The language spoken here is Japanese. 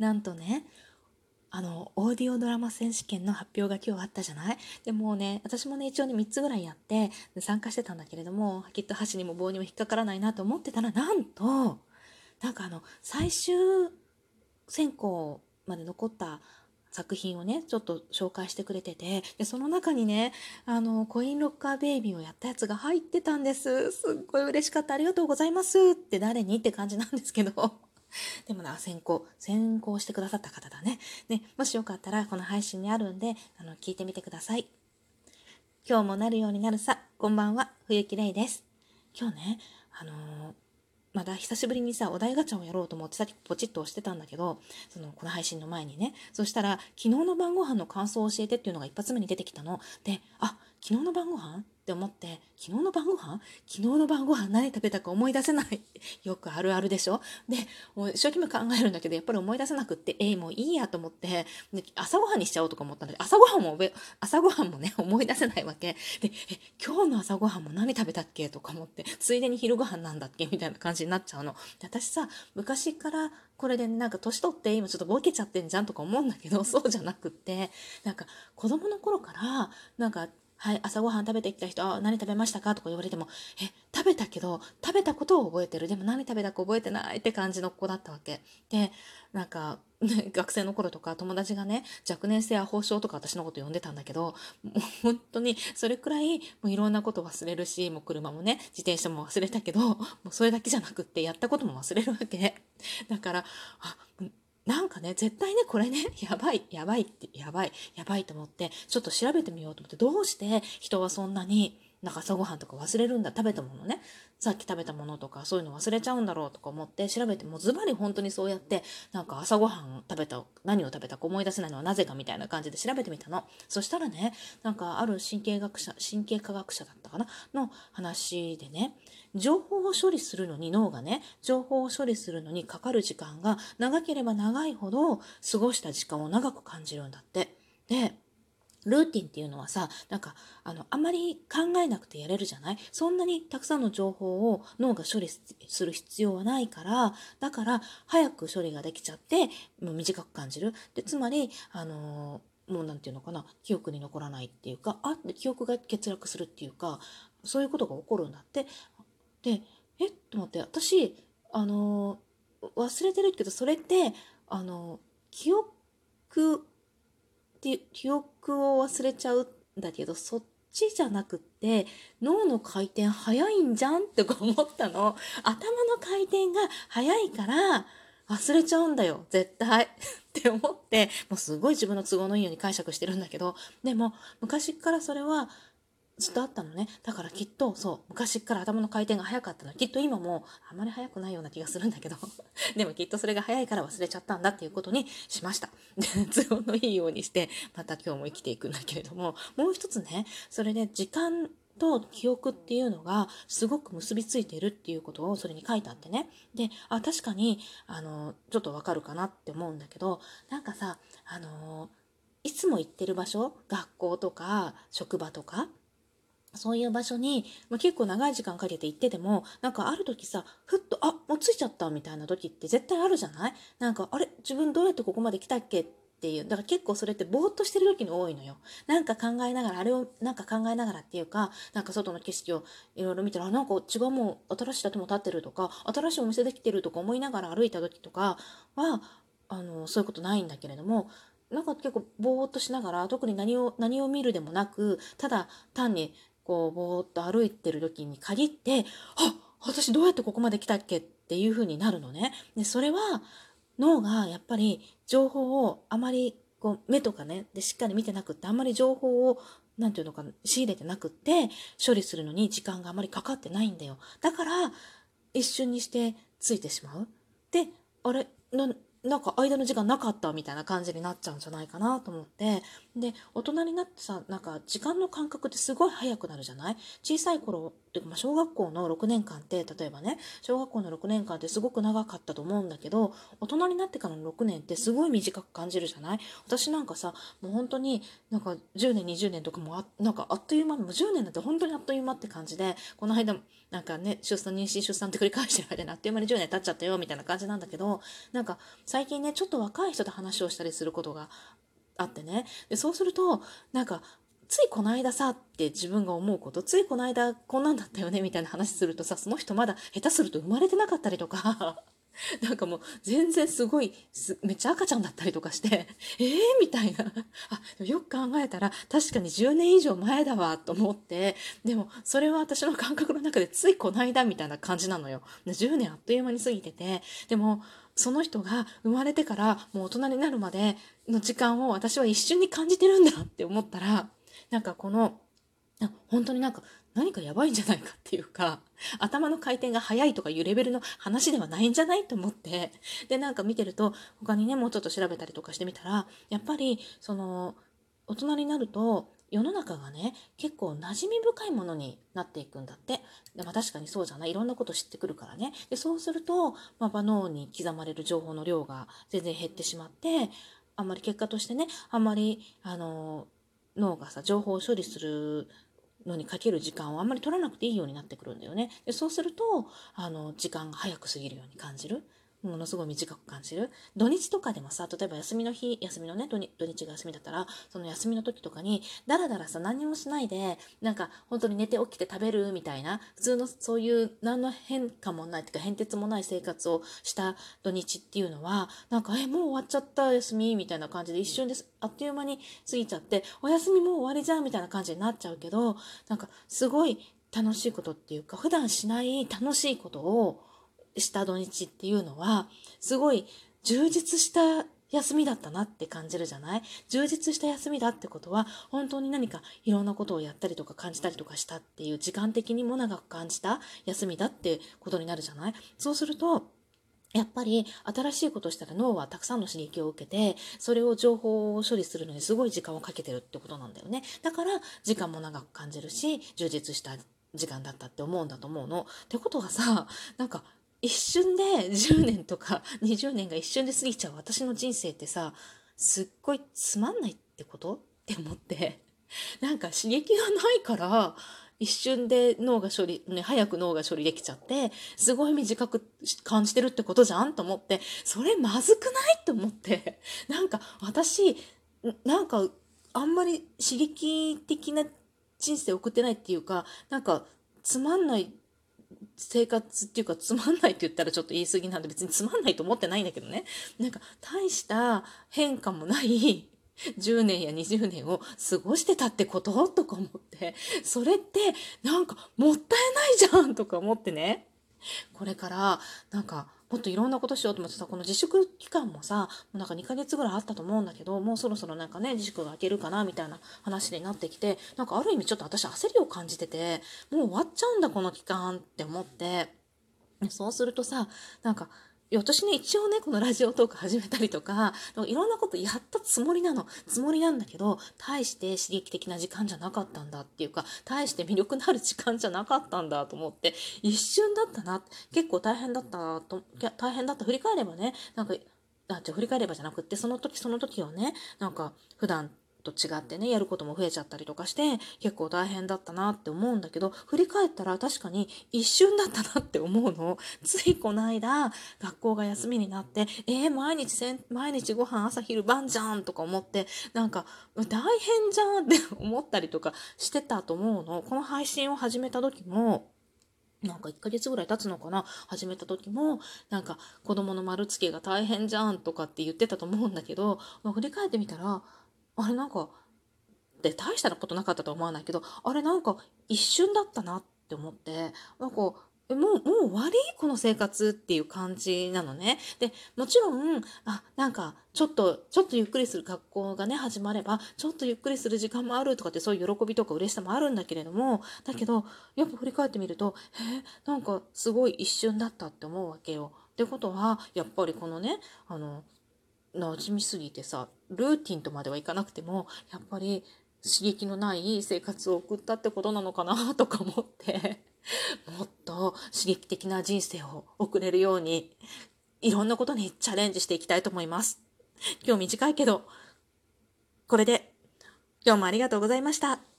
なんとねあのオーディオドラマ選手権の発表が今日あったじゃない？でもね私もね一応ね3つぐらいやって参加してたんだけれどもきっと箸にも棒にも引っかからないなと思ってたらなんとなんかあの最終選考まで残った作品をねちょっと紹介してくれててでその中にねあのコインロッカーベイビーをやったやつが入ってたんです。すっごい嬉しかった。ありがとうございますって誰に？って感じなんですけど。でもな先行先行してくださった方だね。ねもしよかったらこの配信にあるんであの聞いてみてください。今日もなるようになるさ。こんばんは。冬木玲です。今日ねあのーまだ久しぶりにさ、お題ガチャをやろうと思ってさっきポチッと押してたんだけど、その、この配信の前にね。そしたら、昨日の晩ご飯の感想を教えてっていうのが一発目に出てきたの。で、あ、昨日の晩ご飯？って思って、昨日の晩ご飯？昨日の晩ご飯何食べたか思い出せない。よくあるあるでしょ？で、もう一生懸命考えるんだけど、やっぱり思い出せなくって、えー、もういいやと思って、で朝ごはんにしちゃおうとか思ったんだけど、朝ごはんも、朝ごはんもね、思い出せないわけ。で、え、今日の朝ごはんも何食べたっけとか思って、ついでに昼ごはんなんだっけ？みたいな感じになっちゃうの。で私さ、昔からこれでなんか年取って今ちょっとボケちゃってんじゃんとか思うんだけど、そうじゃなくって、なんか子供の頃から、なんかはい、朝ごはん食べてきた人、あ、何食べましたかとか言われても、え、食べたけど、食べたことを覚えてる。でも何食べたか覚えてないって感じの子だったわけ。で、なんか、学生の頃とか友達がね、若年性アホ症とか私のこと呼んでたんだけど、もう本当にそれくらいもういろんなこと忘れるし、もう車もね、自転車も忘れたけど、もうそれだけじゃなくってやったことも忘れるわけ。だから、あ、なんかね、絶対ね、これね、やばい、やばいって、やばい、やばいと思って、ちょっと調べてみようと思って、どうして人はそんなに、なんか朝ごはんとか忘れるんだ、食べたものね、さっき食べたものとか、そういうの忘れちゃうんだろうとか思って調べてもズバリ本当にそうやって、なんか朝ごはん食べた、何を食べたか思い出せないのはなぜかみたいな感じで調べてみたの。そしたらね、なんかある神経学者、神経科学者だったかな？の話でね、情報を処理するのに脳がね、情報を処理するのにかかる時間が長ければ長いほど過ごした時間を長く感じるんだって。で、ルーティンっていうのはさ、なんか、あの、あまり考えなくてやれるじゃない？そんなにたくさんの情報を脳が処理する必要はないから、だから、早く処理ができちゃって、もう短く感じる。で、つまり、あの、もうなんていうのかな、記憶に残らないっていうか、あって記憶が欠落するっていうか、そういうことが起こるんだって。で、え？っと思って、私、あの、忘れてるけど、それって、あの、記憶記憶を忘れちゃうんだけどそっちじゃなくって脳の回転早いんじゃんって思ったの。頭の回転が早いから忘れちゃうんだよ。絶対。って思ってもうすごい自分の都合のいいように解釈してるんだけど。でも昔からそれはずっとあったのね。だからきっと、そう、昔から頭の回転が速かったの。きっと今もあまり速くないような気がするんだけど、でもきっとそれが早いから忘れちゃったんだっていうことにしました。で、都合のいいようにして、また今日も生きていくんだけれども、もう一つね、それで時間と記憶っていうのがすごく結びついてるっていうことをそれに書いてあってね。で、あ、確かに、あの、ちょっとわかるかなって思うんだけど、なんかさ、あの、いつも行ってる場所、学校とか職場とか、そういう場所に、まあ、結構長い時間かけて行ってても、なんかある時さ、ふっと、あ、もう着いちゃったみたいな時って絶対あるじゃない？なんか、あれ自分どうやってここまで来たっけっていう。だから結構それってぼーっとしてる時に多いのよ。なんか考えながら、あれをなんか考えながらっていうか、なんか外の景色をいろいろ見たら、あ、なんか違うもう新しい建物建ってるとか、新しいお店できてるとか思いながら歩いた時とかは、あの、そういうことないんだけれども、なんか結構ぼーっとしながら、特に何を、何を見るでもなく、ただ単にこうぼーっと歩いてる時に限ってあ私どうやってここまで来たっけっていう風になるのね。でそれは脳がやっぱり情報をあまりこう目とかねでしっかり見てなくってあんまり情報を何て言うのか仕入れてなくって処理するのに時間があまりかかってないんだよ。だから一瞬にしてついてしまう。であれなんか間の時間なかったみたいな感じになっちゃうんじゃないかなと思って。で、大人になってさ、なんか時間の感覚ってすごい早くなるじゃない？小さい頃っていうかまあ小学校の6年間って例えばね小学校の6年間ってすごく長かったと思うんだけど大人になってからの6年ってすごい短く感じるじゃない？私なんかさもう本当になんか10年20年とかもあなんかあっという間もう10年だって本当にあっという間って感じでこの間なんかね出産妊娠出産って繰り返してる間にあっという間に10年経っちゃったよみたいな感じなんだけどなんか最近ねちょっと若い人と話をしたりすることがあってね。でそうするとなんかついこの間さって自分が思うことついこの間こんなんだったよねみたいな話するとさその人まだ下手すると生まれてなかったりとか。なんかもう全然すごいめっちゃ赤ちゃんだったりとかして えー？みたいな。あよく考えたら確かに10年以上前だわと思ってでもそれは私の感覚の中でついこの間みたいな感じなのよ。10年あっという間に過ぎててでもその人が生まれてからもう大人になるまでの時間を私は一瞬に感じてるんだって思ったらなんかこの本当になんか何かやばいんじゃないかっていうか頭の回転が速いとかいうレベルの話ではないんじゃないと思って。でなんか見てると他にねもうちょっと調べたりとかしてみたらやっぱりその大人になると世の中がね結構馴染み深いものになっていくんだって。で、まあ、確かにそうじゃない。いろんなこと知ってくるからね。でそうすると、まあ、脳に刻まれる情報の量が全然減ってしまってあんまり結果としてねあんまりあの脳がさ情報を処理するのにかける時間をあんまり取らなくていいようになってくるんだよね。でそうするとあの時間が早く過ぎるように感じる。ものすごい短く感じる。土日とかでもさ、例えば休みの日、休みのね、土日が休みだったら、その休みの時とかに、だらだらさ、何もしないで、なんか、本当に寝て起きて食べるみたいな、普通のそういう何の変化もないっていうか、変哲もない生活をした土日っていうのは、なんか、え、もう終わっちゃった休みみたいな感じで一瞬です。あっという間に過ぎちゃって、お休みもう終わりじゃんみたいな感じになっちゃうけど、なんか、すごい楽しいことっていうか、普段しない楽しいことを、した土日っていうのは、すごい充実した休みだったなって感じるじゃない？充実した休みだってことは、本当に何かいろんなことをやったりとか感じたりとかしたっていう時間的にも長く感じた休みだってことになるじゃない？そうすると、やっぱり新しいことをしたら脳はたくさんの刺激を受けて、それを情報を処理するのにすごい時間をかけてるってことなんだよね。だから時間も長く感じるし、充実した時間だったって思うんだと思うの。ってことはさ、なんか一瞬で10年とか 20年が一瞬で過ぎちゃう。私の人生ってさ、すっごいつまんないってこと？って思って、なんか刺激がないから、一瞬で脳が処理、ね、早く脳が処理できちゃって、すごい短く感じてるってことじゃんと思って、それまずくない？と思って、なんか私、なんかあんまり刺激的な人生送ってないっていうか、なんかつまんない生活っていうかつまんないって言ったらちょっと言い過ぎなんで別につまんないと思ってないんだけどね。なんか大した変化もない10年や20年を過ごしてたってこととか思って、それってなんかもったいないじゃんとか思ってね。これからなんかもっといろんなことしようと思ってさ、この自粛期間もさ、もうなんか2ヶ月ぐらいあったと思うんだけど、もうそろそろなんかね、自粛が明けるかな、みたいな話になってきて、なんかある意味ちょっと私焦りを感じてて、もう終わっちゃうんだ、この期間って思って、そうするとさ、なんか、私ね、一応ね、このラジオトーク始めたりとか、いろんなことやったつもりなの。つもりなんだけど、大して刺激的な時間じゃなかったんだっていうか、大して魅力のある時間じゃなかったんだと思って、一瞬だったな。結構大変だったと、大変だった。振り返ればね、なんか、あ、じゃ振り返ればじゃなくって、その時その時をね、なんか、普段と違ってね、やることも増えちゃったりとかして、結構大変だったなって思うんだけど、振り返ったら確かに一瞬だったなって思うの。ついこの間、学校が休みになって、えー、毎日せん、毎日ご飯朝昼晩じゃんとか思って、なんか、大変じゃんって思ったりとかしてたと思うの。この配信を始めた時も、なんか1ヶ月ぐらい経つのかな？始めた時も、なんか子供の丸つけが大変じゃんとかって言ってたと思うんだけど、ま、振り返ってみたら、あれなんか、で、大したことなかったとは思わないけど、あれなんか一瞬だったなって思って、なんか、もう、もう終わりこの生活っていう感じなのね。で、もちろん、あ、なんか、ちょっと、ちょっとゆっくりする学校がね、始まれば、ちょっとゆっくりする時間もあるとかって、そういう喜びとか嬉しさもあるんだけれども、だけど、やっぱ振り返ってみると、えなんか、すごい一瞬だったって思うわけよ。ってことは、やっぱりこのね、あの、馴染みすぎてさルーティンとまではいかなくてもやっぱり刺激のない生活を送ったってことなのかなとか思ってもっと刺激的な人生を送れるように、いろんなことにチャレンジしていきたいと思います。今日短いけど、これで今日もありがとうございました。